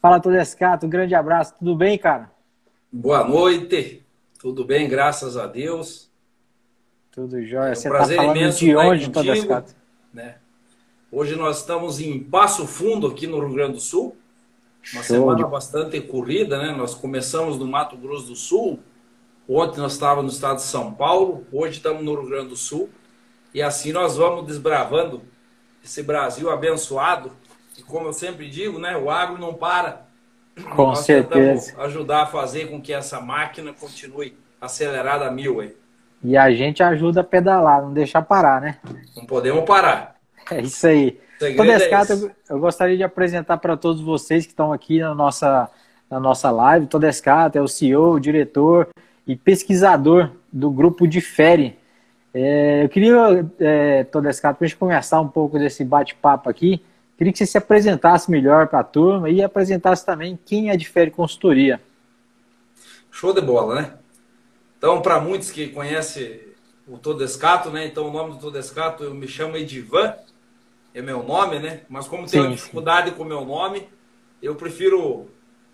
Fala, Todescato, um grande abraço. Tudo bem, cara? Boa noite. Tudo bem, graças a Deus. Tudo jóia. É um Você prazer tá falando imenso de onde, Todescato? né? Hoje nós estamos em Passo Fundo, aqui no Rio Grande do Sul. Uma Show semana bastante corrida, né? Nós começamos no Mato Grosso do Sul. Ontem nós estávamos no estado de São Paulo. Hoje estamos no Rio Grande do Sul. E assim nós vamos desbravando esse Brasil abençoado. E como eu sempre digo, né? O agro não para. Com nós certeza. ajudar a fazer com que essa máquina continue acelerada a mil. Aí. E a gente ajuda a pedalar, não deixar parar, né? Não podemos parar. É isso aí. O segredo é Todescato, eu, gostaria de apresentar para todos vocês que estão aqui na nossa, na nossa live. Todescato é o CEO, diretor e pesquisador do grupo de Fere. É, eu queria, é, Todescato, para a gente começar um pouco desse bate-papo aqui, queria que você se apresentasse melhor para a turma e apresentasse também quem é de Fere Consultoria. Show de bola, né? Então, para muitos que conhecem o Todescato, né? Então, o nome do Todescato, eu me chamo Edivan, é meu nome, né? Mas como tenho Sim, dificuldade com o meu nome, eu prefiro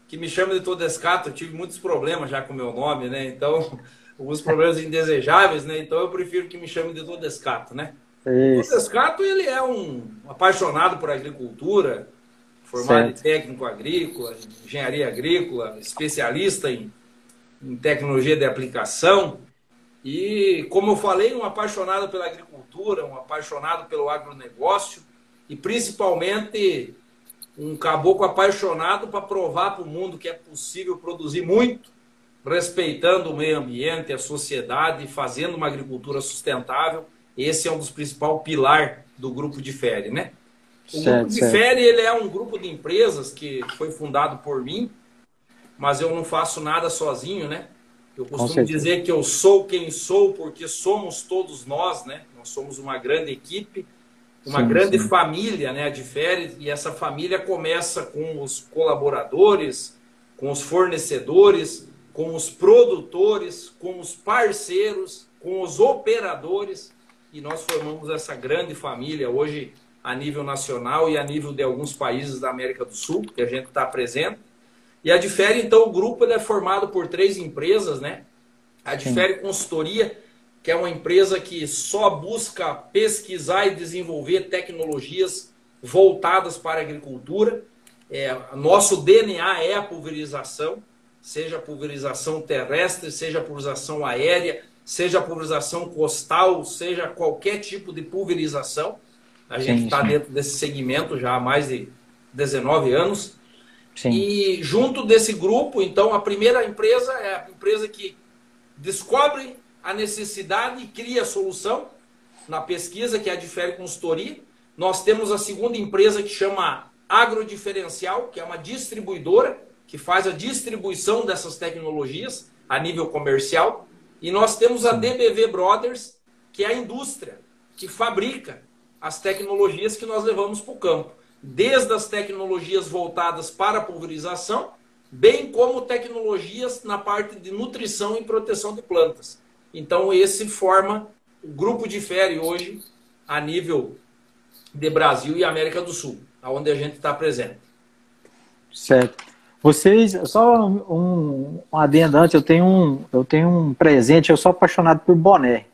que me chame de Todescato. Eu tive muitos problemas já com o meu nome, né? Então, alguns problemas indesejáveis, né? Então, eu prefiro que me chame de Todescato, né? O Isso. Todescato, ele é um apaixonado por agricultura, formado Certo. em técnico agrícola, engenharia agrícola, especialista em, em tecnologia de aplicação. E, como eu falei, um apaixonado pela agricultura, um apaixonado pelo agronegócio e, principalmente, um caboclo apaixonado para provar para o mundo que é possível produzir muito, respeitando o meio ambiente, a sociedade, fazendo uma agricultura sustentável. Esse é um dos principais pilares do grupo de Fere, né? O Certo, grupo de certo. Fere ele é um grupo de empresas que foi fundado por mim, mas eu não faço nada sozinho, né? Eu costumo dizer que eu sou quem sou porque somos todos nós, né? Nós somos uma grande equipe, uma Sim, grande sim. família, né? A de Fere, e essa família começa com os colaboradores, com os fornecedores, com os produtores, com os parceiros, com os operadores, e nós formamos essa grande família hoje a nível nacional e a nível de alguns países da América do Sul, que a gente está presente. E a Difere, então, o grupo é formado por três empresas, né? A Difere Consultoria, que é uma empresa que só busca pesquisar e desenvolver tecnologias voltadas para a agricultura. É, nosso DNA é a pulverização, seja a pulverização terrestre, seja a pulverização aérea, seja a pulverização costal, seja qualquer tipo de pulverização. A gente está dentro desse segmento já há mais de 19 anos. Sim. E junto desse grupo, então, a primeira empresa é a empresa que descobre a necessidade e cria a solução na pesquisa, que é a Difere Consultoria. Nós temos a segunda empresa que chama Agrodiferencial, que é uma distribuidora que faz a distribuição dessas tecnologias a nível comercial. E nós temos a DBV Brothers, que é a indústria que fabrica as tecnologias que nós levamos para o campo. Desde as tecnologias voltadas para a pulverização, bem como tecnologias na parte de nutrição e proteção de plantas. Então, esse forma o grupo de fere hoje a nível de Brasil e América do Sul, onde a gente está presente. Certo. Vocês, só um, um adendo antes, eu tenho um, eu tenho um presente, eu sou apaixonado por boné.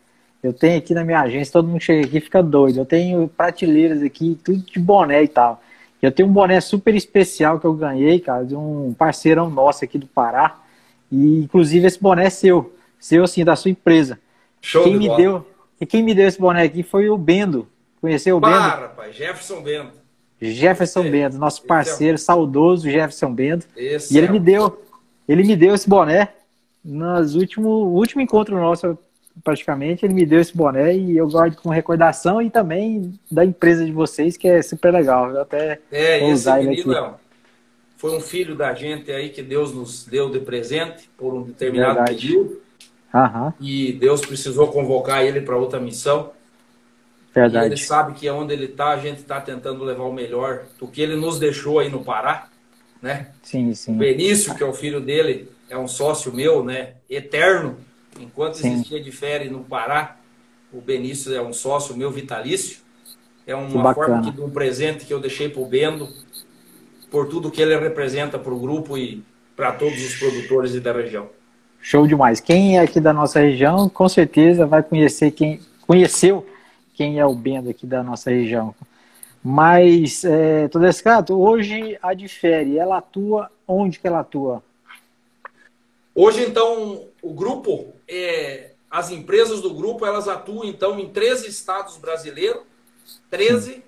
Eu tenho aqui na minha agência, todo mundo chega aqui e fica doido. Eu tenho prateleiras aqui, tudo de boné e tal. Eu tenho um boné super especial que eu ganhei, cara, de um parceirão nosso aqui do Pará. E inclusive esse boné é seu, seu assim, da sua empresa. Show quem de me bola. deu, e quem me deu esse boné aqui foi o Bendo. Conheceu o Bendo? Para, rapaz, Jefferson Bento. Jefferson Esse- Bento, nosso é- parceiro, saudoso Jefferson Bento. E ele é me deu, ele me deu esse boné nos último, último encontro nosso, praticamente, ele me deu esse boné e eu guardo com recordação e também da empresa de vocês, que é super legal. Eu até É, vou usar ele aqui. é foi um filho da gente aí que Deus nos deu de presente por um determinado Verdade. período Aham, e Deus precisou convocar ele para outra missão. E ele verdade. sabe que onde ele está, a gente está tentando levar o melhor do que ele nos deixou aí no Pará, né? Sim, O sim. Benício, que é o filho dele, é um sócio meu, né? Eterno. Enquanto Sim. existia de férias no Pará, o Benício é um sócio meu vitalício. É uma forma de um presente que eu deixei para o Bendo. por tudo que ele representa para o grupo e para todos os produtores da região. Show demais. Quem é aqui da nossa região, com certeza vai conhecer quem conheceu quem é o Bendo aqui da nossa região. Mas, é, Todescato, hoje a Difere, ela atua onde que ela atua? Hoje, então, o grupo, é, as empresas do grupo, elas atuam, então, em 13 estados brasileiros, 13 Sim.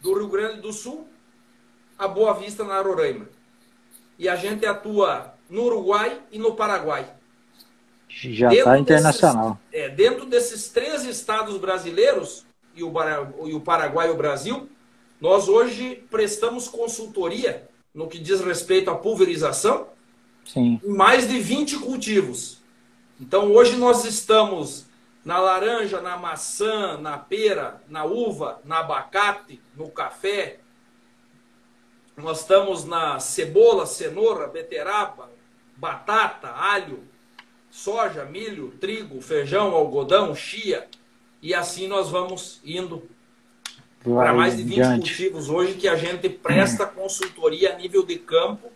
do Rio Grande do Sul, a Boa Vista, na Roraima. E a gente atua no Uruguai e no Paraguai. Já está internacional. Desses, é, dentro desses 13 estados brasileiros, e o, e o Paraguai e o Brasil, nós hoje prestamos consultoria no que diz respeito à pulverização Sim. em mais de 20 cultivos. Então hoje nós estamos na laranja, na maçã, na pera, na uva, na abacate, no café. Nós estamos na cebola, cenoura, beterraba, batata, alho, soja, milho, trigo, feijão, algodão, chia. E assim nós vamos indo para mais de 20 diante. cultivos hoje que a gente presta consultoria a nível de campo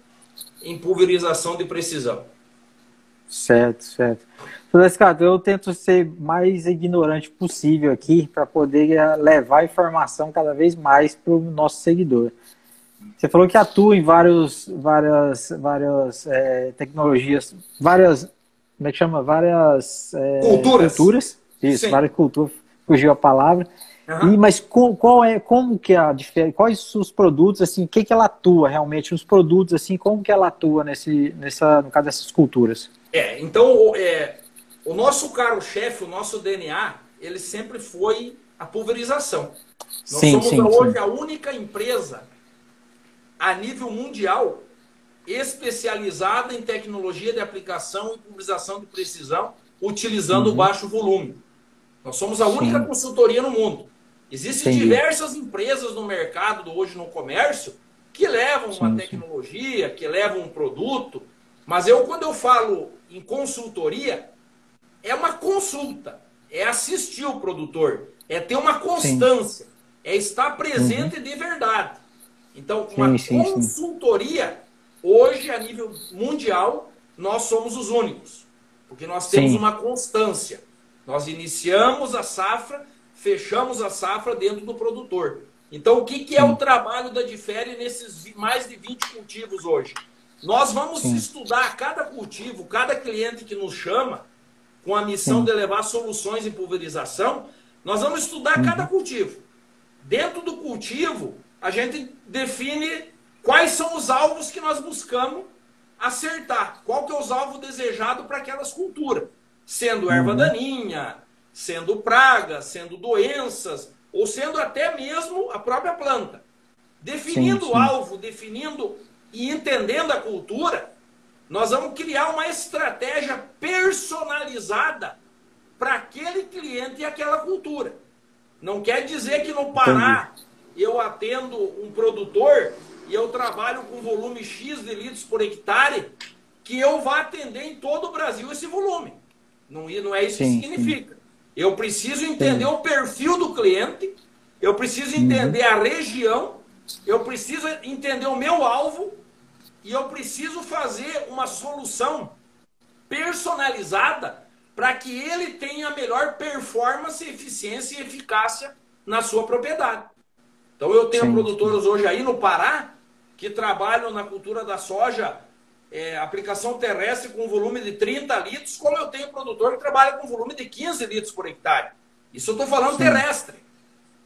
em pulverização de precisão. Certo, certo. Frescato, eu tento ser mais ignorante possível aqui para poder eh, levar informação cada vez mais para o nosso seguidor. Você falou que atua em vários, várias, várias é, tecnologias, várias, como é que chama? Várias é, culturas. culturas. Isso, Sim. várias culturas, fugiu a palavra. Uhum. E, mas com, qual é, como que a diferença, quais os produtos, assim, o que, que ela atua realmente, os produtos, assim, como que ela atua nesse, nessa, no caso dessas culturas? É, então, é, o nosso caro-chefe, o nosso DNA, ele sempre foi a pulverização. Nós sim, somos sim, hoje sim. a única empresa a nível mundial especializada em tecnologia de aplicação e pulverização de precisão utilizando uhum. baixo volume. Nós somos a única Sim. consultoria no mundo. Existem Entendi. diversas empresas no mercado hoje no comércio que levam sim, uma tecnologia, sim. que levam um produto, mas eu quando eu falo em consultoria é uma consulta, é assistir o produtor, é ter uma constância, sim. é estar presente uhum. de verdade. Então, uma consultoria hoje a nível mundial nós somos os únicos, porque nós temos uma constância. Nós iniciamos a safra, fechamos a safra dentro do produtor. Então, o que, que é o trabalho da Difere nesses mais de 20 cultivos hoje? Nós vamos Sim. estudar cada cultivo, cada cliente que nos chama, com a missão Sim. de levar soluções em pulverização, nós vamos estudar uhum. cada cultivo. Dentro do cultivo, a gente define quais são os alvos que nós buscamos acertar. Qual que é os alvos desejados para aquelas culturas sendo erva uhum. daninha, sendo praga, sendo doenças, ou sendo até mesmo a própria planta. Definindo sim, sim. o alvo, definindo e entendendo a cultura, nós vamos criar uma estratégia personalizada para aquele cliente e aquela cultura. Não quer dizer que no Pará Entendi. eu atendo um produtor e eu trabalho com volume X de litros por hectare, que eu vá atender em todo o Brasil esse volume. Não, não é isso sim, que significa. Sim. Eu preciso entender sim. o perfil do cliente, eu preciso uhum. entender uhum. a região, eu preciso entender o meu alvo e eu preciso fazer uma solução personalizada para que ele tenha a melhor performance, eficiência e eficácia na sua propriedade. Então eu tenho produtores hoje aí no Pará que trabalham na cultura da soja é, aplicação terrestre com volume de 30 litros, como eu tenho produtor que trabalha com volume de 15 litros por hectare. Isso eu estou falando sim. terrestre.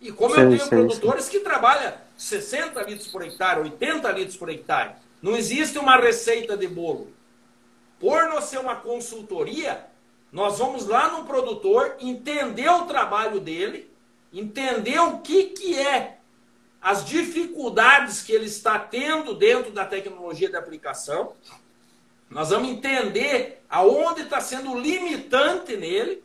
E como sim, eu tenho sim, produtores que trabalham 60 litros por hectare, 80 litros por hectare. Não existe uma receita de bolo. Por nós ser uma consultoria, nós vamos lá no produtor, entender o trabalho dele, entender o que, que é as dificuldades que ele está tendo dentro da tecnologia de aplicação. Nós vamos entender aonde está sendo limitante nele.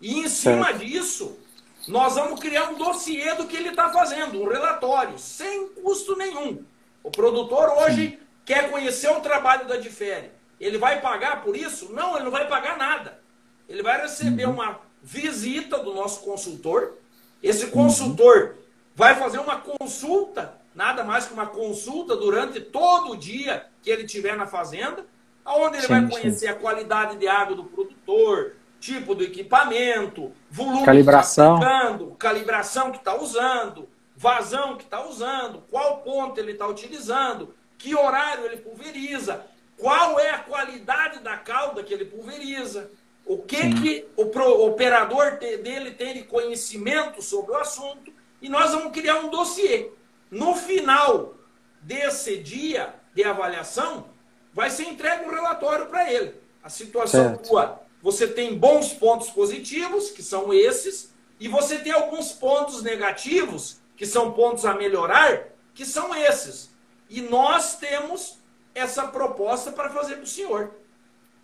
E em cima disso, nós vamos criar um dossiê do que ele está fazendo, um relatório, sem custo nenhum. O produtor hoje quer conhecer o trabalho da Difere. Ele vai pagar por isso? Não, ele não vai pagar nada. Ele vai receber uhum. uma visita do nosso consultor. Esse consultor vai fazer uma consulta nada mais que uma consulta durante todo o dia que ele estiver na fazenda, onde ele sim, vai conhecer sim. a qualidade de água do produtor, tipo do equipamento, volume calibração. que está aplicando, calibração que está usando, vazão que está usando, qual ponto ele está utilizando, que horário ele pulveriza, qual é a qualidade da calda que ele pulveriza, o que, que o, operador dele tem de conhecimento sobre o assunto, e nós vamos criar um dossiê. No final desse dia de avaliação, vai ser entregue um relatório para ele. A situação certo. tua, você tem bons pontos positivos, que são esses, e você tem alguns pontos negativos, que são pontos a melhorar, que são esses. E nós temos essa proposta para fazer para o senhor.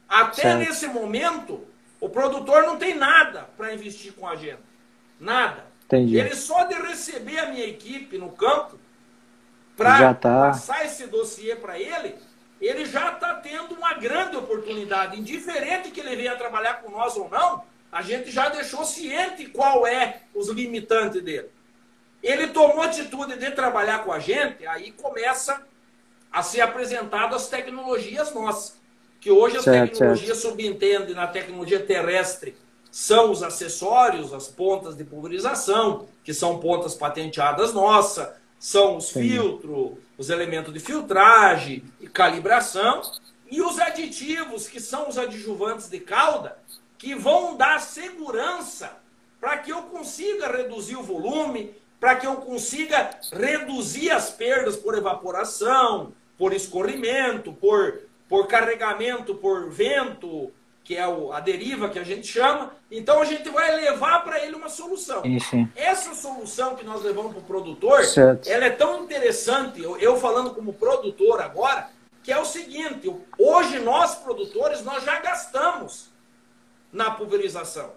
Até certo. nesse momento, o produtor não tem nada para investir com a gente. Nada. Entendi. Ele só de receber a minha equipe no campo para tá... passar esse dossiê para ele, ele já está tendo uma grande oportunidade. Indiferente que ele venha trabalhar com nós ou não, a gente já deixou ciente qual é os limitantes dele. Ele tomou atitude de trabalhar com a gente, aí começa a ser apresentado as tecnologias nossas. Que hoje as certo, tecnologias certo. subentendem na tecnologia terrestre são os acessórios, as pontas de pulverização, que são pontas patenteadas nossas, são os filtros, os elementos de filtragem e calibração, e os aditivos, que são os adjuvantes de calda, que vão dar segurança para que eu consiga reduzir o volume, para que eu consiga reduzir as perdas por evaporação, por escorrimento, por, por carregamento por vento, que é o, a deriva que a gente chama. Então a gente vai levar para ele uma solução. Isso. Essa solução que nós levamos para o produtor, certo. ela é tão interessante, eu, eu, falando como produtor agora, que é o seguinte, hoje nós produtores, nós já gastamos na pulverização.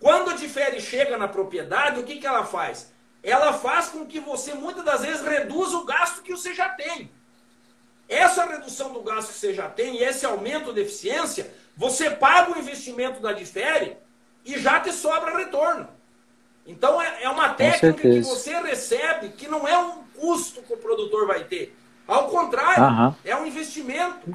Quando a difere chega na propriedade, o que, que ela faz? Ela faz com que você muitas das vezes reduza o gasto que você já tem. Essa redução do gasto que você já tem e esse aumento de eficiência você paga o investimento da Difere e já te sobra retorno. Então é, é uma técnica que você recebe que não é um custo que o produtor vai ter. Ao contrário, uhum. é um investimento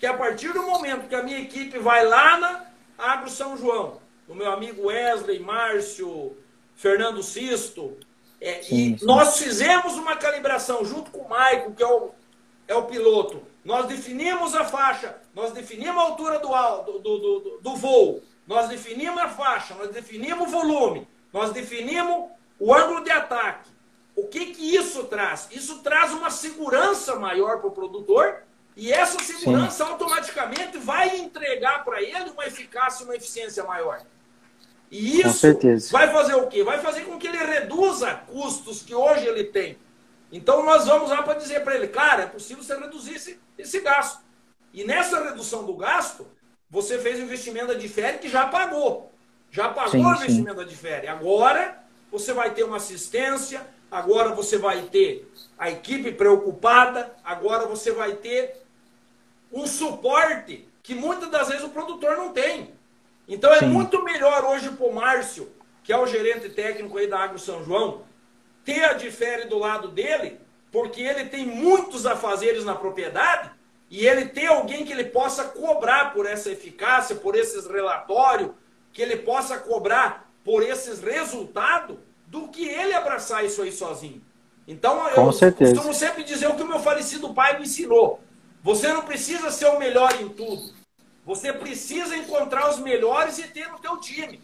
que a partir do momento que a minha equipe vai lá na Agro São João, o meu amigo Wesley, Márcio, Fernando Sisto, é, sim, e sim. nós fizemos uma calibração junto com o Maico, que é o, é o piloto, nós definimos a faixa, nós definimos a altura do, do, do, do voo, nós definimos a faixa, nós definimos o volume, nós definimos o ângulo de ataque. O que, que isso traz? Isso traz uma segurança maior para o produtor e essa segurança Sim. automaticamente vai entregar para ele uma eficácia e uma eficiência maior. E isso vai fazer o quê? Vai fazer com que ele reduza custos que hoje ele tem. Então nós vamos lá para dizer para ele, cara, é possível você reduzir esse, esse gasto. E nessa redução do gasto, você fez o investimento da Difere que já pagou. Já pagou sim, o investimento sim. da Difere. Agora você vai ter uma assistência, agora você vai ter a equipe preocupada, agora você vai ter um suporte que muitas das vezes o produtor não tem. Então é sim. muito melhor hoje para o Márcio, que é o gerente técnico aí da Agro São João, ter a difere do lado dele, porque ele tem muitos afazeres na propriedade, e ele ter alguém que ele possa cobrar por essa eficácia, por esses relatórios, que ele possa cobrar por esses resultados, do que ele abraçar isso aí sozinho. Então, Com eu certeza. costumo sempre dizer o que o meu falecido pai me ensinou. Você não precisa ser o melhor em tudo. Você precisa encontrar os melhores e ter no teu time.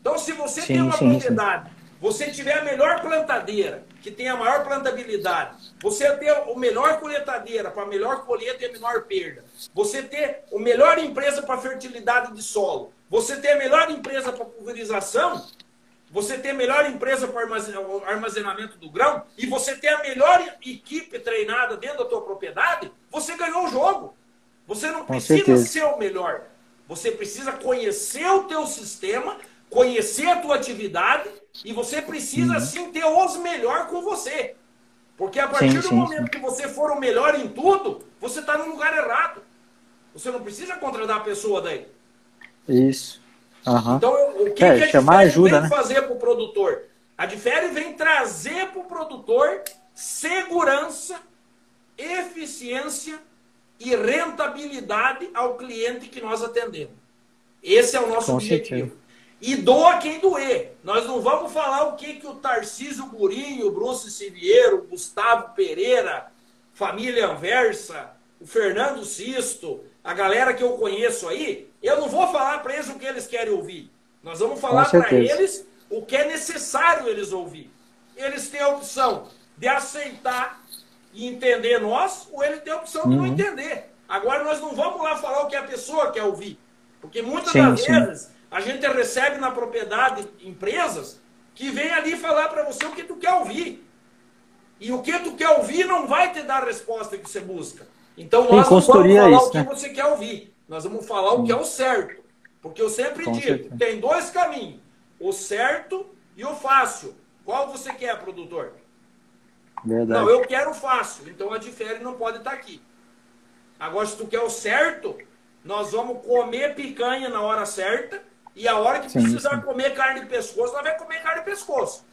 Então, se você sim, tem uma sim, propriedade sim você tiver a melhor plantadeira, que tem a maior plantabilidade, você ter o melhor coletadeira para melhor colheita e a menor perda, você ter a melhor empresa para fertilidade de solo, você ter a melhor empresa para pulverização, você ter a melhor empresa para armazenamento do grão e você ter a melhor equipe treinada dentro da tua propriedade, você ganhou o jogo. Você não precisa ser o melhor. Você precisa conhecer o teu sistema, conhecer a tua atividade e você precisa, uhum. sim, ter os melhor com você. Porque a partir sim, do sim, momento sim. que você for o melhor em tudo, você está no lugar errado. Você não precisa contratar a pessoa daí. Isso. Uhum. Então, o que, é, que a chamar ajuda, vem né? fazer para o produtor? A Difere vem trazer para o produtor segurança, eficiência e rentabilidade ao cliente que nós atendemos. Esse é o nosso Com objetivo. Certeza. E doa quem doer. Nós não vamos falar o que, que o Tarcísio Gurinho, o Bruce Siviero, o Gustavo Pereira, família Anversa, o Fernando Sisto, a galera que eu conheço aí, eu não vou falar para eles o que eles querem ouvir. Nós vamos falar para eles o que é necessário eles ouvir. Eles têm a opção de aceitar e entender nós, ou ele tem a opção de não uhum. entender. Agora nós não vamos lá falar o que a pessoa quer ouvir. Porque muitas sim, das sim. vezes a gente recebe na propriedade empresas que vem ali falar para você o que tu quer ouvir. E o que tu quer ouvir não vai te dar a resposta que você busca. Então nós não vamos falar isso, o que né? você quer ouvir. Nós vamos falar o que é o certo. Porque eu sempre Com digo, certeza. tem dois caminhos. O certo e o fácil. Qual você quer, produtor? Verdade. Não, eu quero o fácil. Então a difere não pode estar aqui. Agora, se tu quer o certo, nós vamos comer picanha na hora certa. E a hora que sim, precisar sim. comer carne de pescoço, nós vamos comer carne de pescoço.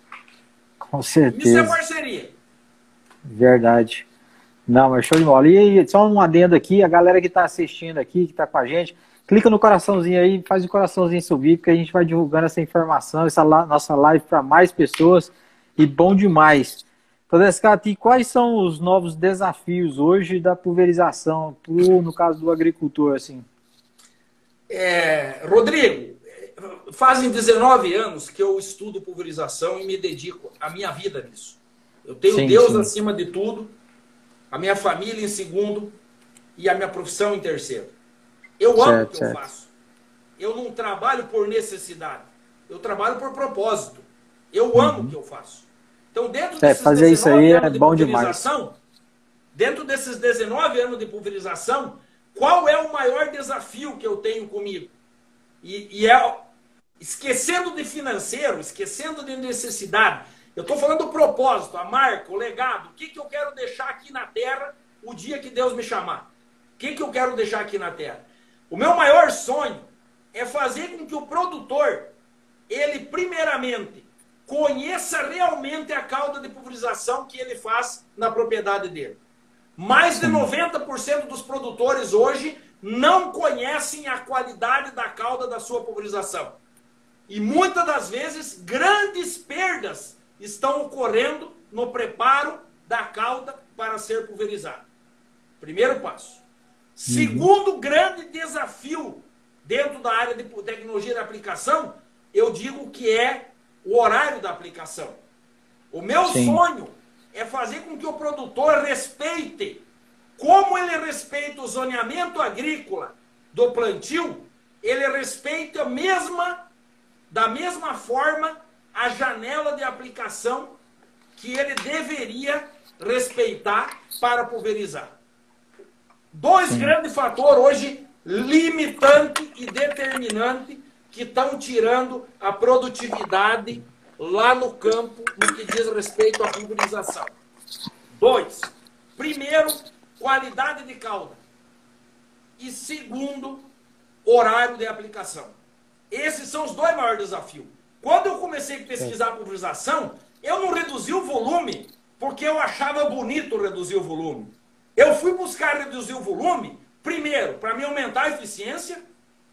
Com certeza. Isso é parceria. Verdade. Não, mas show de bola. E só um adendo aqui, a galera que está assistindo aqui, que está com a gente, clica no coraçãozinho aí, faz o coraçãozinho subir, porque a gente vai divulgando essa informação, essa nossa live para mais pessoas. E bom demais. Todescati, quais são os novos desafios hoje da pulverização, no caso do agricultor, assim? É, Rodrigo, fazem 19 anos que eu estudo pulverização e me dedico a minha vida nisso. Eu tenho sim, Deus sim. acima de tudo, a minha família em segundo e a minha profissão em terceiro. Eu certo, amo o que certo. eu faço. Eu não trabalho por necessidade. Eu trabalho por propósito. Eu amo uhum. o que eu faço. Então, dentro é, desses fazer isso aí é bom demais. Dentro desses 19 anos de pulverização, qual é o maior desafio que eu tenho comigo? E, e é esquecendo de financeiro, esquecendo de necessidade. Eu estou falando do propósito, a marca, o legado. O que, que eu quero deixar aqui na Terra o dia que Deus me chamar? O que, que eu quero deixar aqui na Terra? O meu maior sonho é fazer com que o produtor, ele primeiramente conheça realmente a cauda de pulverização que ele faz na propriedade dele. Mais de 90% dos produtores hoje não conhecem a qualidade da cauda da sua pulverização. E muitas das vezes grandes perdas estão ocorrendo no preparo da cauda para ser pulverizada. Primeiro passo. Uhum. Segundo grande desafio dentro da área de tecnologia de aplicação, eu digo que é o horário da aplicação. O meu Sim. sonho é fazer com que o produtor respeite como ele respeita o zoneamento agrícola do plantio, ele respeita a mesma da mesma forma a janela de aplicação que ele deveria respeitar para pulverizar. Dois Sim. grandes fatores hoje limitante e determinante que estão tirando a produtividade lá no campo no que diz respeito à pulverização. Dois, primeiro, qualidade de cauda. E segundo, horário de aplicação. Esses são os dois maiores desafios. Quando eu comecei a pesquisar a pulverização, eu não reduzi o volume porque eu achava bonito reduzir o volume. Eu fui buscar reduzir o volume, primeiro, para me aumentar a eficiência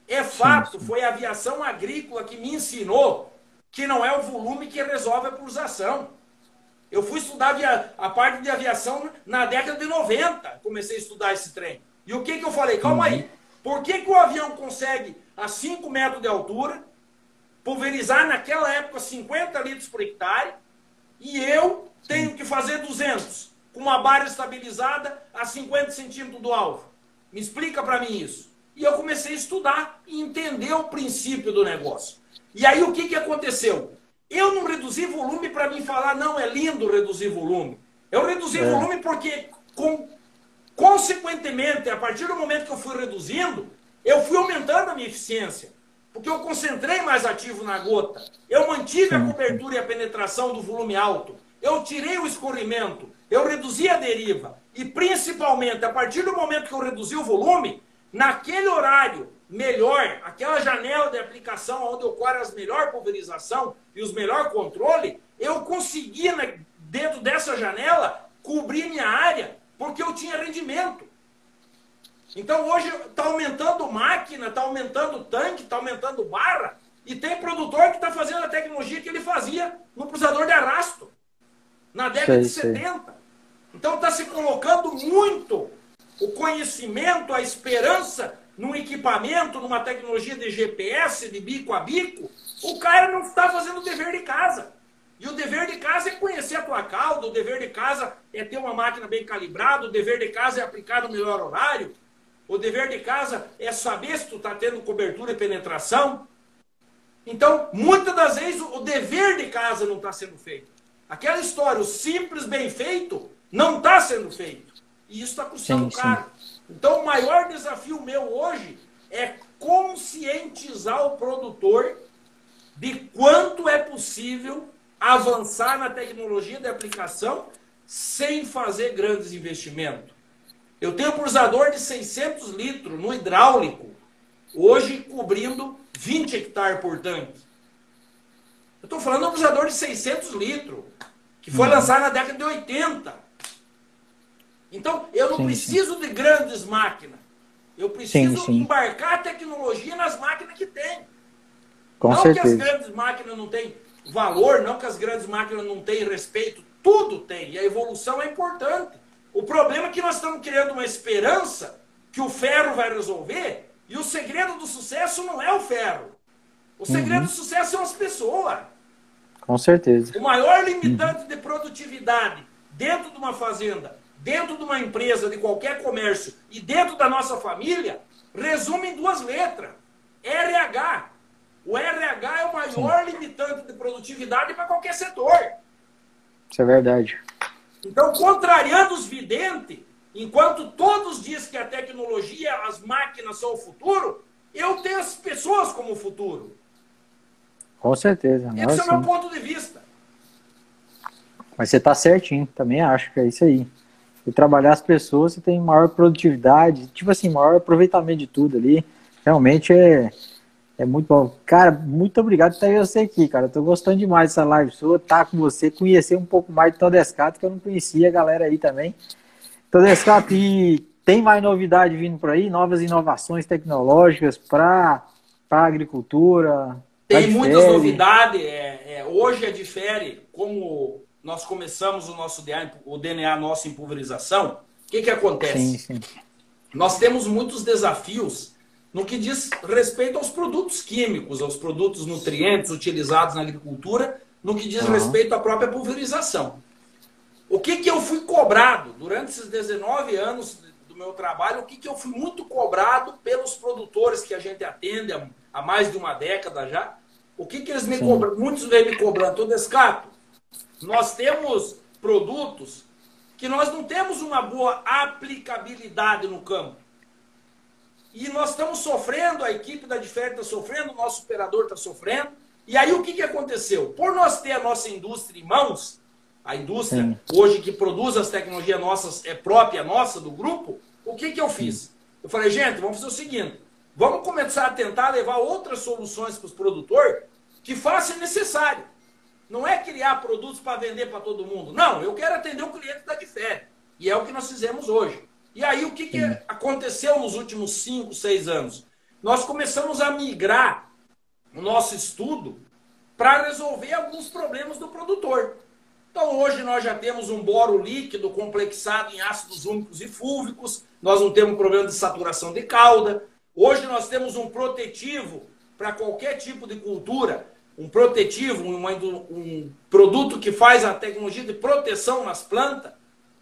é fato, foi a aviação agrícola que me ensinou que não é o volume que resolve a pulsação. Eu fui estudar a parte de aviação na década de 90, comecei a estudar esse trem. E o que, que eu falei? Calma aí, uhum. por que, que o avião consegue a 5 metros de altura, pulverizar naquela época 50 litros por hectare, e eu tenho que fazer 200, com uma barra estabilizada a 50 centímetros do alvo? Me explica para mim isso. E eu comecei a estudar e entender o princípio do negócio. E aí o que, que aconteceu? Eu não reduzi volume para mim falar, não, é lindo reduzir volume. Eu reduzi é. volume porque, com, consequentemente, a partir do momento que eu fui reduzindo, eu fui aumentando a minha eficiência. Porque eu concentrei mais ativo na gota. Eu mantive a cobertura e a penetração do volume alto. Eu tirei o escorrimento. Eu reduzi a deriva. E principalmente, a partir do momento que eu reduzi o volume, Naquele horário melhor, aquela janela de aplicação onde ocorre as melhor pulverização e os melhor controle, eu conseguia, dentro dessa janela, cobrir minha área, porque eu tinha rendimento. Então hoje está aumentando máquina, está aumentando tanque, está aumentando barra, e tem produtor que está fazendo a tecnologia que ele fazia no processador de arrasto, na década sei, de 70. Sei. Então está se colocando muito o conhecimento, a esperança num equipamento, numa tecnologia de GPS, de bico a bico. O cara não está fazendo o dever de casa. E o dever de casa é conhecer a tua cauda, o dever de casa é ter uma máquina bem calibrada, o dever de casa é aplicar no melhor horário, o dever de casa é saber se tu está tendo cobertura e penetração. Então, muitas das vezes, o dever de casa não está sendo feito. Aquela história, o simples bem feito, não está sendo feito. E isso está custando sim, caro. Sim. Então, o maior desafio meu hoje é conscientizar o produtor de quanto é possível avançar na tecnologia de aplicação sem fazer grandes investimentos. Eu tenho um cruzador de 600 litros no hidráulico, hoje cobrindo 20 hectares por tanque. Eu estou falando de um cruzador de 600 litros, que foi uhum. lançado na década de 80. Então, eu não sim, preciso sim. de grandes máquinas. Eu preciso sim, embarcar a tecnologia nas máquinas que tem. Com não certeza. que as grandes máquinas não têm valor, não que as grandes máquinas não têm respeito. Tudo tem. E a evolução é importante. O problema é que nós estamos criando uma esperança que o ferro vai resolver. E o segredo do sucesso não é o ferro. O segredo uhum. do sucesso são as pessoas. Com certeza. O maior limitante uhum. de produtividade dentro de uma fazenda, dentro de uma empresa, de qualquer comércio e dentro da nossa família, resume em duas letras: RH. O RH é o maior Sim. limitante de produtividade para qualquer setor. Isso é verdade. Então, contrariando os videntes, enquanto todos dizem que a tecnologia, as máquinas são o futuro, eu tenho as pessoas como o futuro. Com certeza. Esse é o meu ponto de vista. Mas você está certinho, também acho que é isso aí. E trabalhar as pessoas, você tem maior produtividade, tipo assim, maior aproveitamento de tudo ali. Realmente é, é muito bom. Cara, muito obrigado por ter você aqui, cara. Eu tô gostando demais dessa live sua, estar tá com você, conhecer um pouco mais do Todescato, que eu não conhecia a galera aí também. Todescato, e tem mais novidade vindo por aí? Novas inovações tecnológicas para a agricultura, tem muitas novidades. É, é, hoje a difere, como nós começamos o nosso DNA, o DNA nosso em pulverização, o que, que acontece? Sim, sim. Nós temos muitos desafios no que diz respeito aos produtos químicos, aos produtos nutrientes utilizados na agricultura, no que diz uhum. respeito à própria pulverização. O que, que eu fui cobrado durante esses 19 anos do meu trabalho? O que, que eu fui muito cobrado pelos produtores que a gente atende há, mais de uma década já? O que, que eles me cobram? Muitos vêm me cobrando, todo escapo. Nós temos produtos que nós não temos uma boa aplicabilidade no campo. E nós estamos sofrendo, a equipe da Difere está sofrendo, o nosso operador está sofrendo. E aí o que, que aconteceu? Por nós ter a nossa indústria em mãos, a indústria Sim. hoje que produz as tecnologias nossas, é própria nossa, do grupo, o que, que eu fiz? Eu falei, gente, vamos fazer o seguinte, vamos começar a tentar levar outras soluções para os produtores que faça necessário. Não é criar produtos para vender para todo mundo. Não, eu quero atender o cliente da Difere. E é o que nós fizemos hoje. E aí, o que, que aconteceu nos últimos 5, 6 anos? Nós começamos a migrar o nosso estudo para resolver alguns problemas do produtor. Então, hoje nós já temos um boro líquido complexado em ácidos úmicos e fúlvicos, nós não temos problema de saturação de cauda. Hoje nós temos um protetivo para qualquer tipo de cultura, um protetivo, um, um, produto que faz a tecnologia de proteção nas plantas,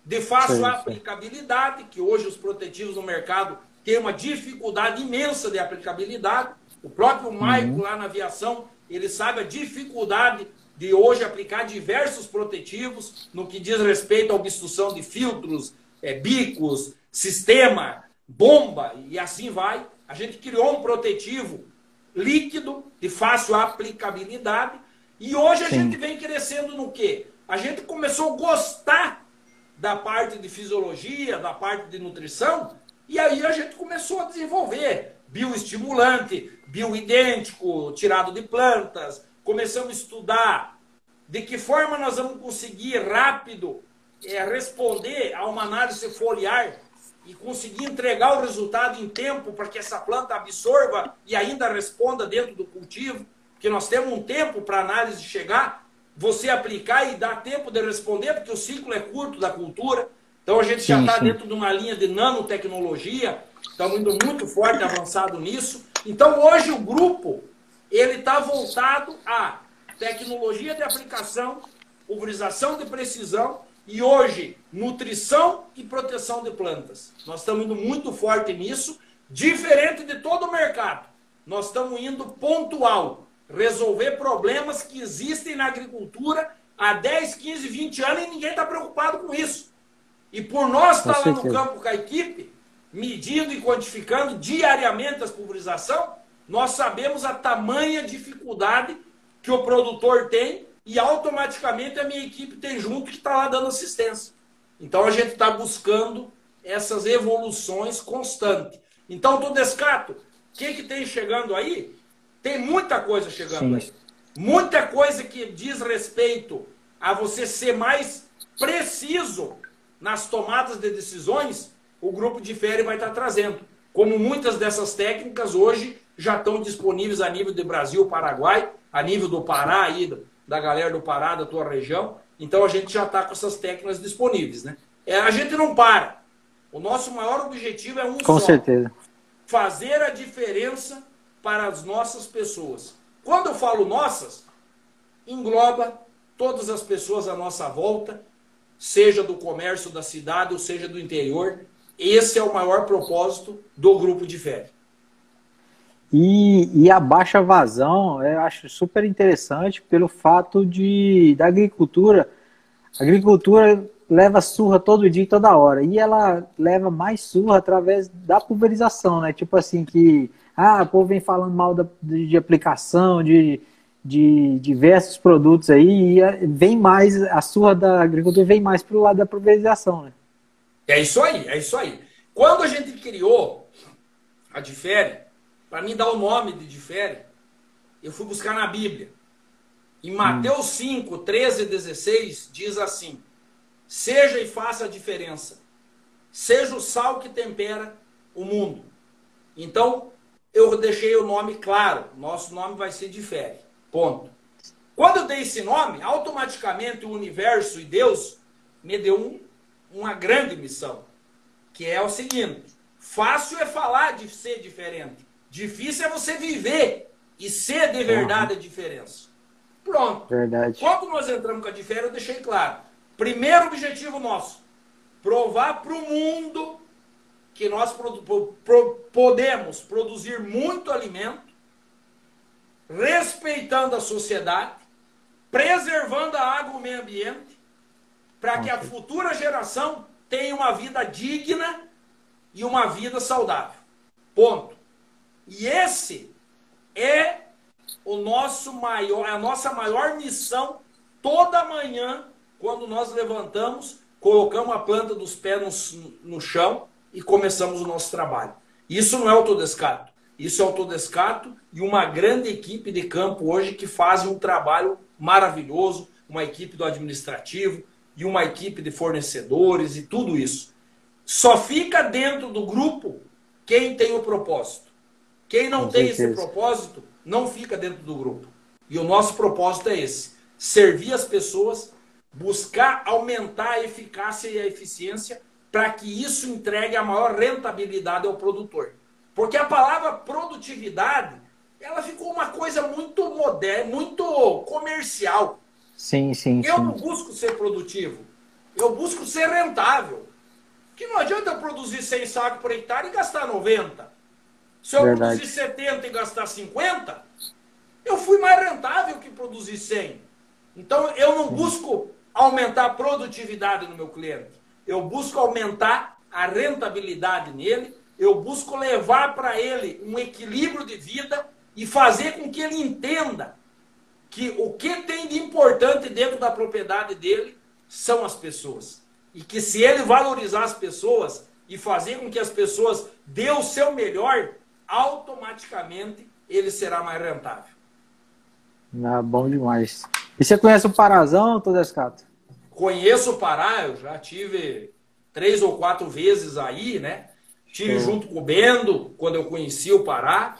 de fácil sim, aplicabilidade, que hoje os protetivos no mercado têm uma dificuldade imensa de aplicabilidade. O próprio Maico uhum. lá na aviação, ele sabe a dificuldade de hoje aplicar diversos protetivos no que diz respeito à obstrução de filtros, é, bicos, sistema, bomba e assim vai. A gente criou um protetivo líquido, de fácil aplicabilidade. E hoje a Sim. gente vem crescendo no quê? A gente começou a gostar da parte de fisiologia, da parte de nutrição, e aí a gente começou a desenvolver bioestimulante, bioidêntico, tirado de plantas, começamos a estudar de que forma nós vamos conseguir rápido é, responder a uma análise foliar e conseguir entregar o resultado em tempo para que essa planta absorva e ainda responda dentro do cultivo, porque nós temos um tempo para a análise chegar, você aplicar e dar tempo de responder, porque o ciclo é curto da cultura. Então a gente sim, já está dentro de uma linha de nanotecnologia, estamos indo muito forte, avançado nisso. Então hoje o grupo ele está voltado a tecnologia de aplicação, pulverização de precisão e hoje nutrição e proteção de plantas. Nós estamos indo muito forte nisso, diferente de todo o mercado. Nós estamos indo pontual, resolver problemas que existem na agricultura há 10, 15, 20 anos e ninguém está preocupado com isso. E por nós estar tá lá no campo com a equipe, medindo e quantificando diariamente as pulverização, nós sabemos a tamanha dificuldade que o produtor tem e automaticamente a minha equipe tem junto que está lá dando assistência. Então a gente está buscando essas evoluções constantes. Então, do Descato, o que, que tem chegando aí? Tem muita coisa chegando Sim. aí. Muita coisa que diz respeito a você ser mais preciso nas tomadas de decisões, o grupo de férias vai estar trazendo. Como muitas dessas técnicas hoje já estão disponíveis a nível de Brasil, Paraguai, a nível do Pará, aí, da galera do Pará, da tua região. Então a gente já está com essas técnicas disponíveis. Né? É, a gente não para. O nosso maior objetivo é um com só. certeza. Fazer a diferença para as nossas pessoas. Quando eu falo nossas, engloba todas as pessoas à nossa volta, seja do comércio da cidade ou seja do interior. Esse é o maior propósito do grupo de férias. E, e, a baixa vazão eu acho super interessante pelo fato de da agricultura. A agricultura leva surra todo dia e toda hora. E ela leva mais surra através da pulverização, né? Tipo assim, que ah, o povo vem falando mal da, de, de aplicação, de, de diversos produtos aí, e vem mais, a surra da agricultura vem mais para o lado da pulverização, né? É isso aí, é isso aí. Quando a gente criou a Difere, para mim dar o nome de difere, eu fui buscar na Bíblia. Em Mateus hum. 5, 13 e 16, diz assim: Seja e faça a diferença. Seja o sal que tempera o mundo. Então, eu deixei o nome claro. Nosso nome vai ser difere. Ponto. Quando eu dei esse nome, automaticamente o universo e Deus me deu um, uma grande missão, que é o seguinte: fácil é falar de ser diferente. Difícil é você viver e ser de verdade uhum. a diferença. Pronto. Verdade. Quando nós entramos com a diferença, eu deixei claro. Primeiro objetivo nosso: provar para o mundo que nós pro, pro, podemos produzir muito alimento, respeitando a sociedade, preservando a água e o meio ambiente, para que a futura geração tenha uma vida digna e uma vida saudável. Ponto. E esse é o nosso maior, a nossa maior missão toda manhã, quando nós levantamos, colocamos a planta dos pés no, no chão e começamos o nosso trabalho. Isso não é autodescato. Isso é autodescato e uma grande equipe de campo hoje que faz um trabalho maravilhoso, uma equipe do administrativo e uma equipe de fornecedores e tudo isso. Só fica dentro do grupo quem tem o propósito. Quem não Com tem certeza. esse propósito não fica dentro do grupo. E o nosso propósito é esse: servir as pessoas, buscar aumentar a eficácia e a eficiência para que isso entregue a maior rentabilidade ao produtor. Porque a palavra produtividade, ela ficou uma coisa muito moderna, muito comercial. Sim, sim. Eu sim. não busco ser produtivo. Eu busco ser rentável. Que não adianta eu produzir 100 sacos por hectare e gastar 90. Se eu Verdade. produzir 70 e gastar 50, eu fui mais rentável que produzir 100. Então, eu não busco aumentar a produtividade no meu cliente. Eu busco aumentar a rentabilidade nele. Eu busco levar para ele um equilíbrio de vida e fazer com que ele entenda que o que tem de importante dentro da propriedade dele são as pessoas. E que se ele valorizar as pessoas e fazer com que as pessoas dê o seu melhor, automaticamente ele será mais rentável. Ah, bom demais. E você conhece o Parazão, Todescato? Conheço o Pará, eu já tive três ou quatro vezes aí, né? Tive junto com o Bendo, quando eu conheci o Pará.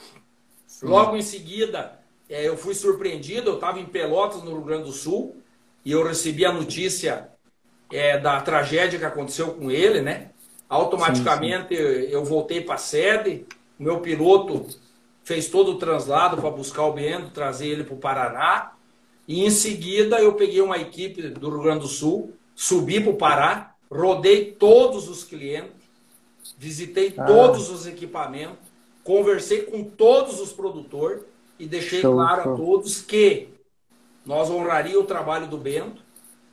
Sim. Logo em seguida, é, eu fui surpreendido, eu estava em Pelotas, no Rio Grande do Sul, e eu recebi a notícia é, da tragédia que aconteceu com ele, né? Automaticamente sim, sim. eu voltei para a sede, o meu piloto fez todo o translado para buscar o Bento, trazer ele para o Paraná. E em seguida eu peguei uma equipe do Rio Grande do Sul, subi para o Pará, rodei todos os clientes, visitei ah. todos os equipamentos, conversei com todos os produtores e deixei show, claro show. a todos que nós honraríamos o trabalho do Bento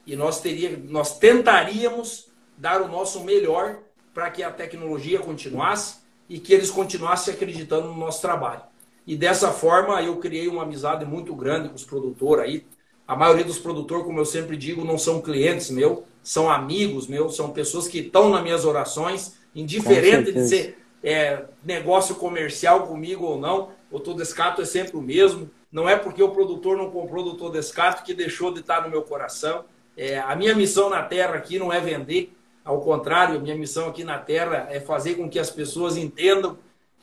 e nós, teria, nós tentaríamos dar o nosso melhor para que a tecnologia continuasse e que eles continuassem acreditando no nosso trabalho. E dessa forma eu criei uma amizade muito grande com os produtores aí. A maioria dos produtores, como eu sempre digo, não são clientes meus, são amigos meus, são pessoas que estão nas minhas orações, indiferente de ser é, negócio comercial comigo ou não. O Todescato é sempre o mesmo. Não é porque o produtor não comprou do Todescato que deixou de estar no meu coração. É, a minha missão na Terra aqui não é vender, ao contrário, a minha missão aqui na Terra é fazer com que as pessoas entendam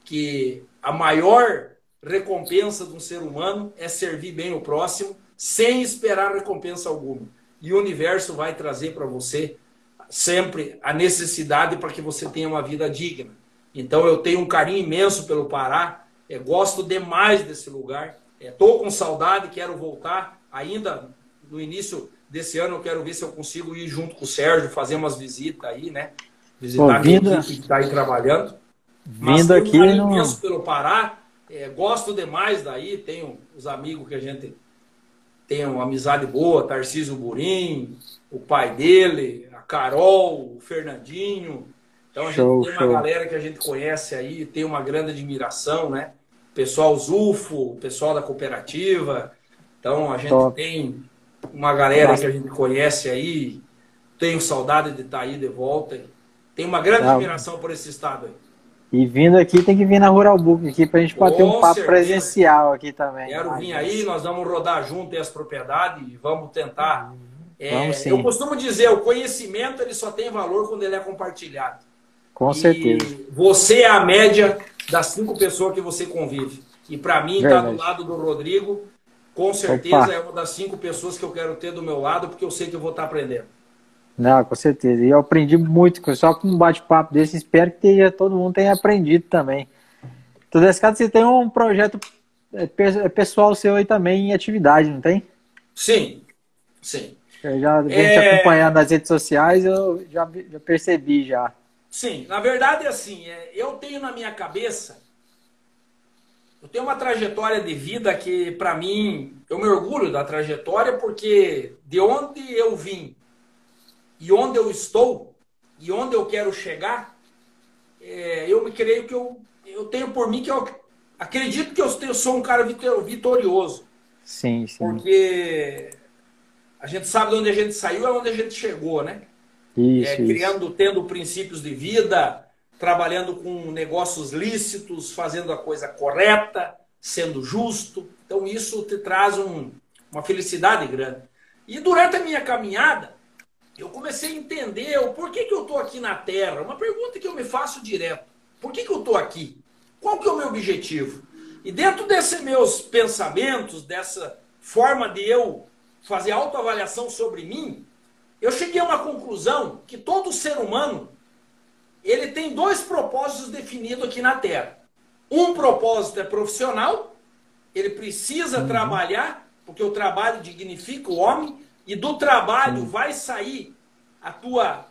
que a maior recompensa de um ser humano é servir bem o próximo, sem esperar recompensa alguma. E o universo vai trazer para você sempre a necessidade para que você tenha uma vida digna. Então eu tenho um carinho imenso pelo Pará, é, gosto demais desse lugar, estou é, com saudade, quero voltar. Ainda no início desse ano eu quero ver se eu consigo ir junto com o Sérgio, fazer umas visitas aí, né? Visitar Pô, vinda, a que está aí trabalhando. Vindo aqui um no... imenso pelo Pará, é, gosto demais daí, tenho os amigos que a gente tem uma amizade boa, Tarcísio Burim, o pai dele, a Carol, o Fernandinho. Então a show, gente tem uma galera que a gente conhece aí, tem uma grande admiração, né? Pessoal Zufo, pessoal da cooperativa. Então a gente Top. tem uma galera Nossa. que a gente conhece aí, tenho saudade de estar aí de volta. Tenho uma grande Não. admiração por esse estado aí. E vindo aqui, tem que vir na Rural Book aqui para a gente bater um papo certeza. presencial aqui também. Quero vir aí, nós vamos rodar junto as propriedades e vamos tentar. É, vamos sim. Eu costumo dizer, o conhecimento ele só tem valor quando ele é compartilhado. Com e certeza. Você é a média das cinco pessoas que você convive. E para mim, estar tá do lado do Rodrigo com certeza Opa. é uma das cinco pessoas que eu quero ter do meu lado, porque eu sei que eu vou estar aprendendo. Não, com certeza. E eu aprendi muito, só com um bate-papo desse. Espero que tenha, todo mundo tenha aprendido também. Caso, você tem um projeto é, é pessoal seu aí também em atividade, não tem? Sim, sim. Eu já venho é... te acompanhando nas redes sociais, eu já, já percebi já. Sim, na verdade, assim, é, eu tenho na minha cabeça eu tenho uma trajetória de vida que, para mim, eu me orgulho da trajetória porque de onde eu vim e onde eu estou e onde eu quero chegar, é, eu me creio que eu, eu tenho por mim que eu acredito que eu, sou um cara vitorioso. Sim, sim. Porque a gente sabe de onde a gente saiu é onde a gente chegou, né? Isso, é, criando, isso. tendo princípios de vida, trabalhando com negócios lícitos, fazendo a coisa correta, sendo justo. Então isso te traz um, uma felicidade grande. E durante a minha caminhada, eu comecei a entender o porquê que eu estou aqui na Terra. Uma pergunta que eu me faço direto. Por que, que eu estou aqui? Qual que é o meu objetivo? E dentro desses meus pensamentos, dessa forma de eu fazer autoavaliação sobre mim, eu cheguei a uma conclusão que todo ser humano ele tem dois propósitos definidos aqui na Terra. Um propósito é profissional, ele precisa uhum. trabalhar, porque o trabalho dignifica o homem, e do trabalho vai sair a tua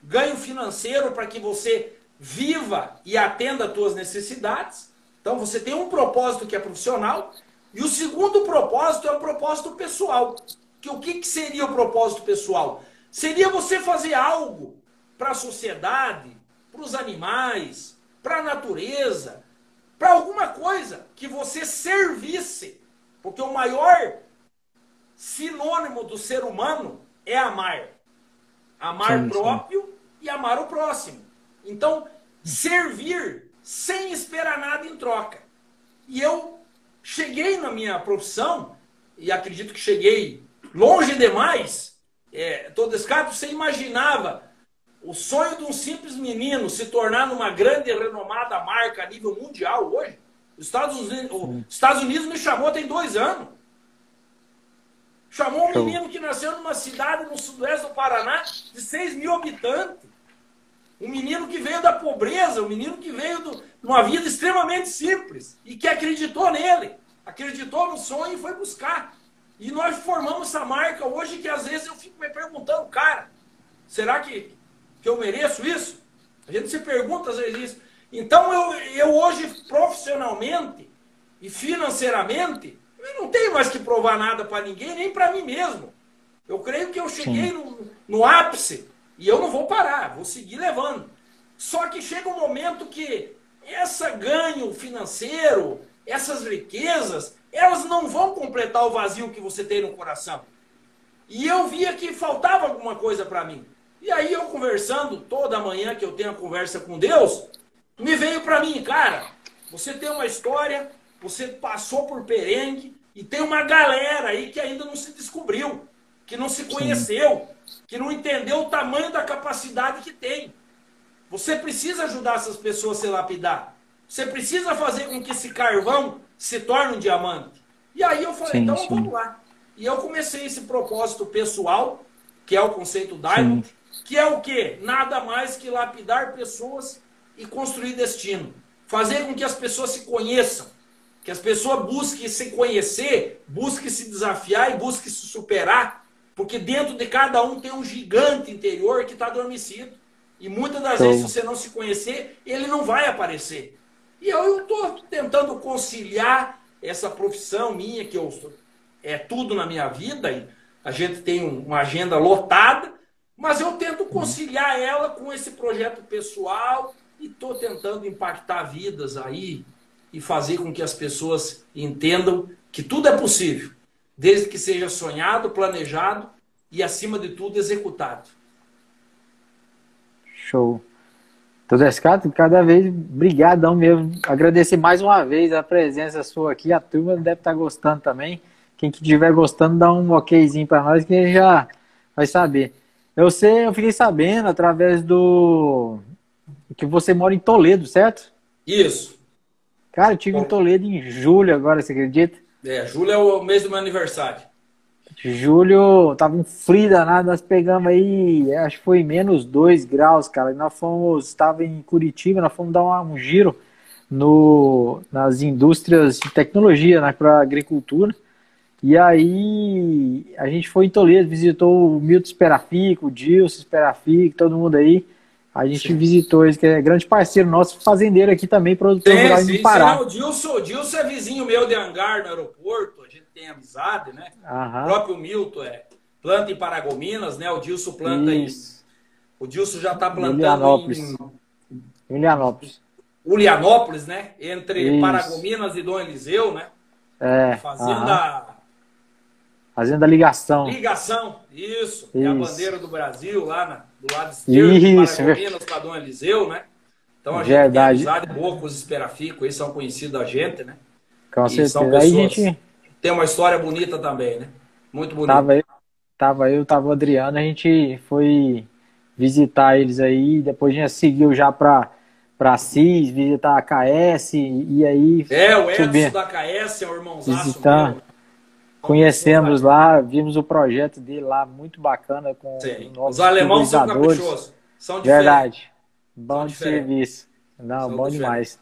ganho financeiro para que você viva e atenda às tuas necessidades. Então você tem um propósito que é profissional, e o segundo propósito é o propósito pessoal. Que o que, que seria o propósito pessoal? Seria você fazer algo para a sociedade, para os animais, para a natureza, para alguma coisa que você servisse. Porque o maior sinônimo do ser humano é amar. Amar sim, próprio sim. e amar o próximo. Então, servir sem esperar nada em troca. E eu cheguei na minha profissão e acredito que cheguei longe demais, é, todo esse caso, você imaginava o sonho de um simples menino se tornar numa grande e renomada marca a nível mundial hoje? Os Estados Unidos, os Estados Unidos me chamou tem dois anos. Chamou um menino que nasceu numa cidade no sudoeste do Paraná de 6 mil habitantes. Um menino que veio da pobreza, um menino que veio de uma vida extremamente simples e que acreditou nele, acreditou no sonho e foi buscar. E nós formamos essa marca hoje que às vezes eu fico me perguntando, cara, será que, que eu mereço isso? A gente se pergunta às vezes isso. Então eu, eu hoje, profissionalmente e financeiramente, eu não tenho mais que provar nada para ninguém, nem para mim mesmo. Eu creio que eu cheguei no, no ápice e eu não vou parar, vou seguir levando. Só que chega um momento que esse ganho financeiro, essas riquezas, elas não vão completar o vazio que você tem no coração. E eu via que faltava alguma coisa para mim. E aí eu conversando toda manhã que eu tenho a conversa com Deus, me veio para mim, cara, você tem uma história, você passou por perengue e tem uma galera aí que ainda não se descobriu, que não se conheceu, Sim. que não entendeu o tamanho da capacidade que tem. Você precisa ajudar essas pessoas a se lapidar. Você precisa fazer com que esse carvão se torne um diamante. E aí eu falei, sim, então sim. vamos lá. E eu comecei esse propósito pessoal, que é o conceito Diamond, sim. que é o quê? Nada mais que lapidar pessoas e construir destino. Fazer com que as pessoas se conheçam, que as pessoas busquem se conhecer, busquem se desafiar e busquem se superar, porque dentro de cada um tem um gigante interior que está adormecido. E muitas das vezes, se você não se conhecer, ele não vai aparecer. E eu estou tentando conciliar essa profissão minha, que eu é tudo na minha vida, e a gente tem uma agenda lotada, mas eu tento conciliar ela com esse projeto pessoal e estou tentando impactar vidas aí e fazer com que as pessoas entendam que tudo é possível, desde que seja sonhado, planejado e, acima de tudo, executado. Show. Todescato, cada vez, brigadão mesmo. Agradecer mais uma vez a presença sua aqui. A turma deve estar gostando também. Quem que estiver gostando, dá um okzinho para nós que já vai saber. Eu sei, eu fiquei sabendo através do que você mora em Toledo, certo? Isso. Cara, eu tive Bom. em Toledo em julho agora, você acredita? É, julho é o mês do meu aniversário. Julho, tava um frio danado, nós pegamos aí, acho que foi menos 2 graus, cara. E nós fomos, estava em Curitiba, nós fomos dar um giro no, nas indústrias de tecnologia, né, para agricultura. E aí a gente foi em Toledo, visitou o Milton Esperafico, o Dilson Esperafico, todo mundo aí. A gente sim. visitou ele, que é grande parceiro nosso, fazendeiro aqui também, produtor rural do Pará. Sim, o Dilson, o Dilson é vizinho meu de hangar no aeroporto, a gente tem amizade, né? Aham. O próprio Milton é planta em Paragominas, né? O Dilson planta Isso. em... O Dilson já está plantando Julianópolis. em... Julianópolis. Julianópolis, né? Entre Isso. Paragominas e Dom Eliseu, né? É. Fazenda... Fazenda Ligação. Ligação, isso. isso. É a bandeira do Brasil lá na do lado esquerdo, Isso, Paragominas, para Dom Eliseu, né? Então a Verdade. gente tem amizade boa com os Esperafico, eles são conhecidos da gente, né? Com e certeza. São pessoas, Aí gente... Tem uma história bonita também, né? Muito bonita. Tava eu, tava eu, tava o Adriano, a gente foi visitar eles aí, depois a gente seguiu já para para CIS, visitar a KS, e aí... É, o Edson da KS é o irmãozaço visitar. Meu. Conhecemos lá, vimos o projeto dele lá, muito bacana. Com Os alemães são caprichosos. São. Verdade. Bom são de serviço. Não, são bom demais.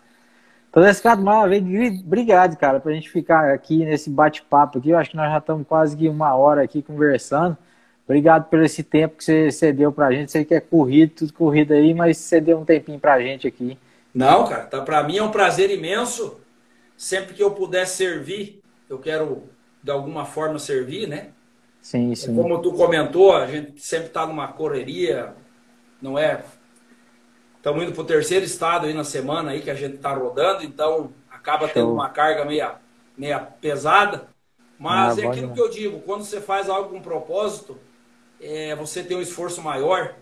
Então, esse cara, uma vez, obrigado, cara, pra gente ficar aqui nesse bate-papo aqui. Eu acho que nós já estamos quase que uma hora aqui conversando. Obrigado por esse tempo que você cedeu pra gente. Sei que é corrido, tudo corrido aí, mas você deu um tempinho pra gente aqui. Não, cara, tá, pra mim é um prazer imenso. Sempre que eu puder servir, eu quero de alguma forma servir, né? Sim, sim. Como tu comentou, a gente sempre está numa correria, não é? Estamos indo para o terceiro estado aí na semana aí que a gente está rodando, então acaba Show. tendo uma carga meia, meia pesada. Mas ah, é aquilo que eu digo, quando você faz algo com propósito, é, você tem um esforço maior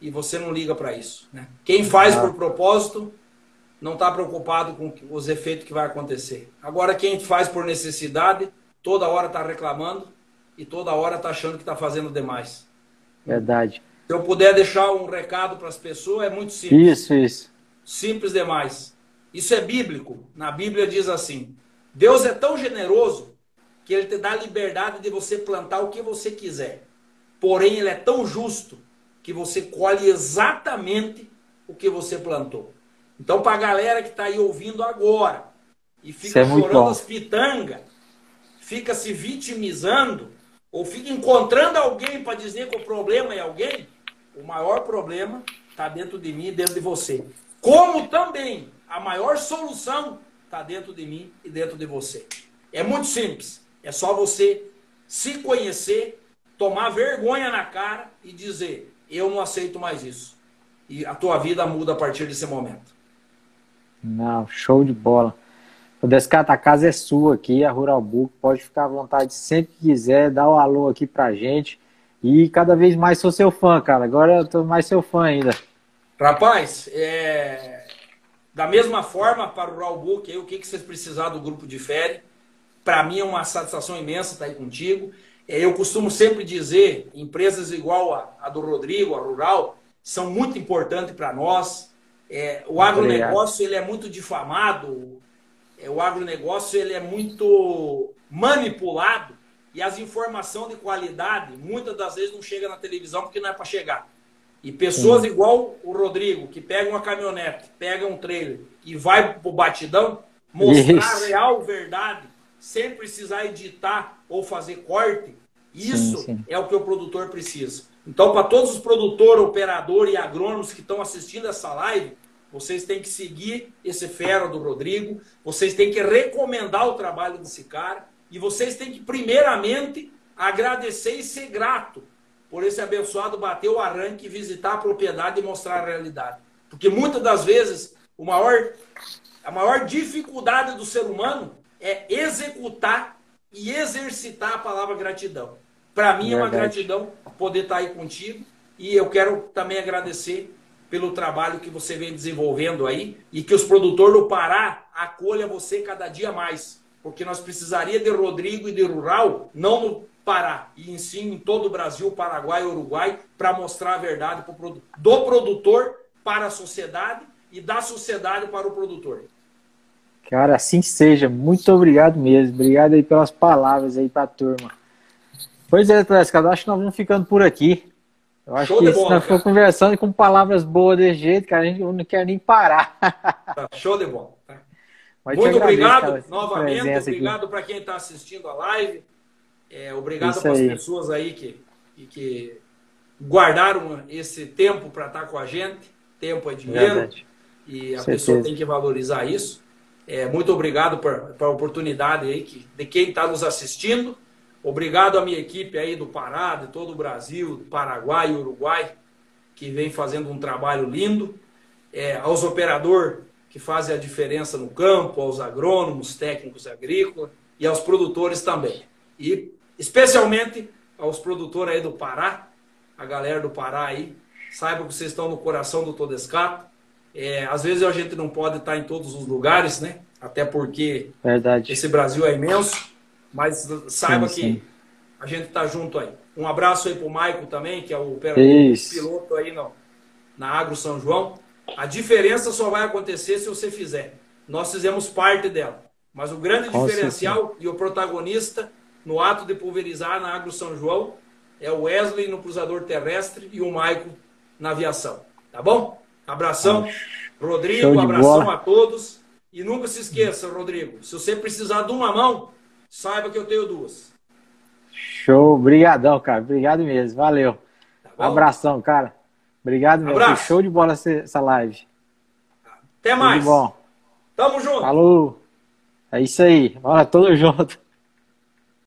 e você não liga para isso. Né? Quem faz ah. por propósito não está preocupado com os efeitos que vai acontecer. Agora, quem faz por necessidade, toda hora está reclamando e toda hora está achando que está fazendo demais. Verdade. Se eu puder deixar um recado para as pessoas, é muito simples. Isso, isso. Simples demais. Isso é bíblico. Na Bíblia diz assim: Deus é tão generoso que ele te dá a liberdade de você plantar o que você quiser. Porém, ele é tão justo que você colhe exatamente o que você plantou. Então, para a galera que está aí ouvindo agora e fica é chorando as pitangas, fica se vitimizando, ou fica encontrando alguém para dizer que o problema é alguém, o maior problema está dentro de mim e dentro de você. Como também a maior solução está dentro de mim e dentro de você. É muito simples. É só você se conhecer, tomar vergonha na cara e dizer: eu não aceito mais isso. E a tua vida muda a partir desse momento. Não, show de bola. O Descata, a casa é sua aqui, a Rural Book. Pode ficar à vontade sempre que quiser, dá o um alô aqui pra gente. E cada vez mais sou seu fã, cara. Agora eu tô mais seu fã ainda. Rapaz, é... da mesma forma para o Rural Book, aí, o que, que vocês precisar do grupo de férias, para mim é uma satisfação imensa estar aí contigo. É, eu costumo sempre dizer, empresas igual a, a do Rodrigo, a Rural, são muito importantes para nós. É, o agronegócio ele é muito difamado, o agronegócio ele é muito manipulado e as informações de qualidade muitas das vezes não chegam na televisão porque não é para chegar. E pessoas Sim. igual o Rodrigo, que pega uma caminhonete, pega um trailer e vai pro batidão, mostrar Isso. a real verdade, sem precisar editar ou fazer corte, isso sim, sim. é o que o produtor precisa. Então, para todos os produtores, operadores e agrônomos que estão assistindo essa live, vocês têm que seguir esse fera do Rodrigo, vocês têm que recomendar o trabalho desse cara e vocês têm que, primeiramente, agradecer e ser grato por esse abençoado bater o arranque, visitar a propriedade e mostrar a realidade. Porque muitas das vezes, o maior, a maior dificuldade do ser humano é executar e exercitar a palavra gratidão. Para mim é uma gratidão poder estar aí contigo e eu quero também agradecer pelo trabalho que você vem desenvolvendo aí e que os produtores do Pará acolham você cada dia mais. Porque nós precisaria de Rodrigo e de Rural, não no Pará, e sim em todo o Brasil, Paraguai Uruguai, para mostrar a verdade pro, do produtor para a sociedade e da sociedade para o produtor. Cara, assim seja. Muito obrigado mesmo. Obrigado aí pelas palavras aí para a turma. Pois é, Trescado, acho que nós vamos ficando por aqui. Eu acho Show que se nós for conversando com palavras boas desse jeito, cara, a gente não quer nem parar. Tá, show de bola. Tá? Muito agradeço, obrigado cara, novamente. Obrigado para quem está assistindo a live. É, obrigado para as pessoas aí que, que guardaram esse tempo para estar tá com a gente. Tempo é dinheiro. Verdade. E a Certeza. pessoa tem que valorizar isso. É, muito obrigado por a oportunidade aí que, de quem está nos assistindo. Obrigado à minha equipe aí do Pará, de todo o Brasil, do Paraguai e Uruguai, que vem fazendo um trabalho lindo. É, aos operadores que fazem a diferença no campo, aos agrônomos, técnicos agrícolas e aos produtores também. E especialmente aos produtores aí do Pará, a galera do Pará aí, saiba que vocês estão no coração do Todescato. É, às vezes a gente não pode estar em todos os lugares, né? Até porque Verdade. esse Brasil é imenso. Mas saiba sim, que sim. a gente está junto aí. Um abraço aí para o Maico também, que é o piloto aí no, na Agro São João. A diferença só vai acontecer se você fizer. Nós fizemos parte dela. Mas o grande Com diferencial certeza. e o protagonista no ato de pulverizar na Agro São João é o Wesley no cruzador terrestre e o Maico na aviação. Tá bom? Abração. Rodrigo, abração bola. a todos. E nunca se esqueça, Rodrigo, se você precisar de uma mão, saiba que eu tenho duas. Show, obrigadão, cara. Obrigado mesmo, valeu. Tá Abração, cara. Obrigado mesmo. Abraço. Show de bola essa live. Até mais. Tudo bom. Tamo junto. Falou. É isso aí. Bora, todo junto.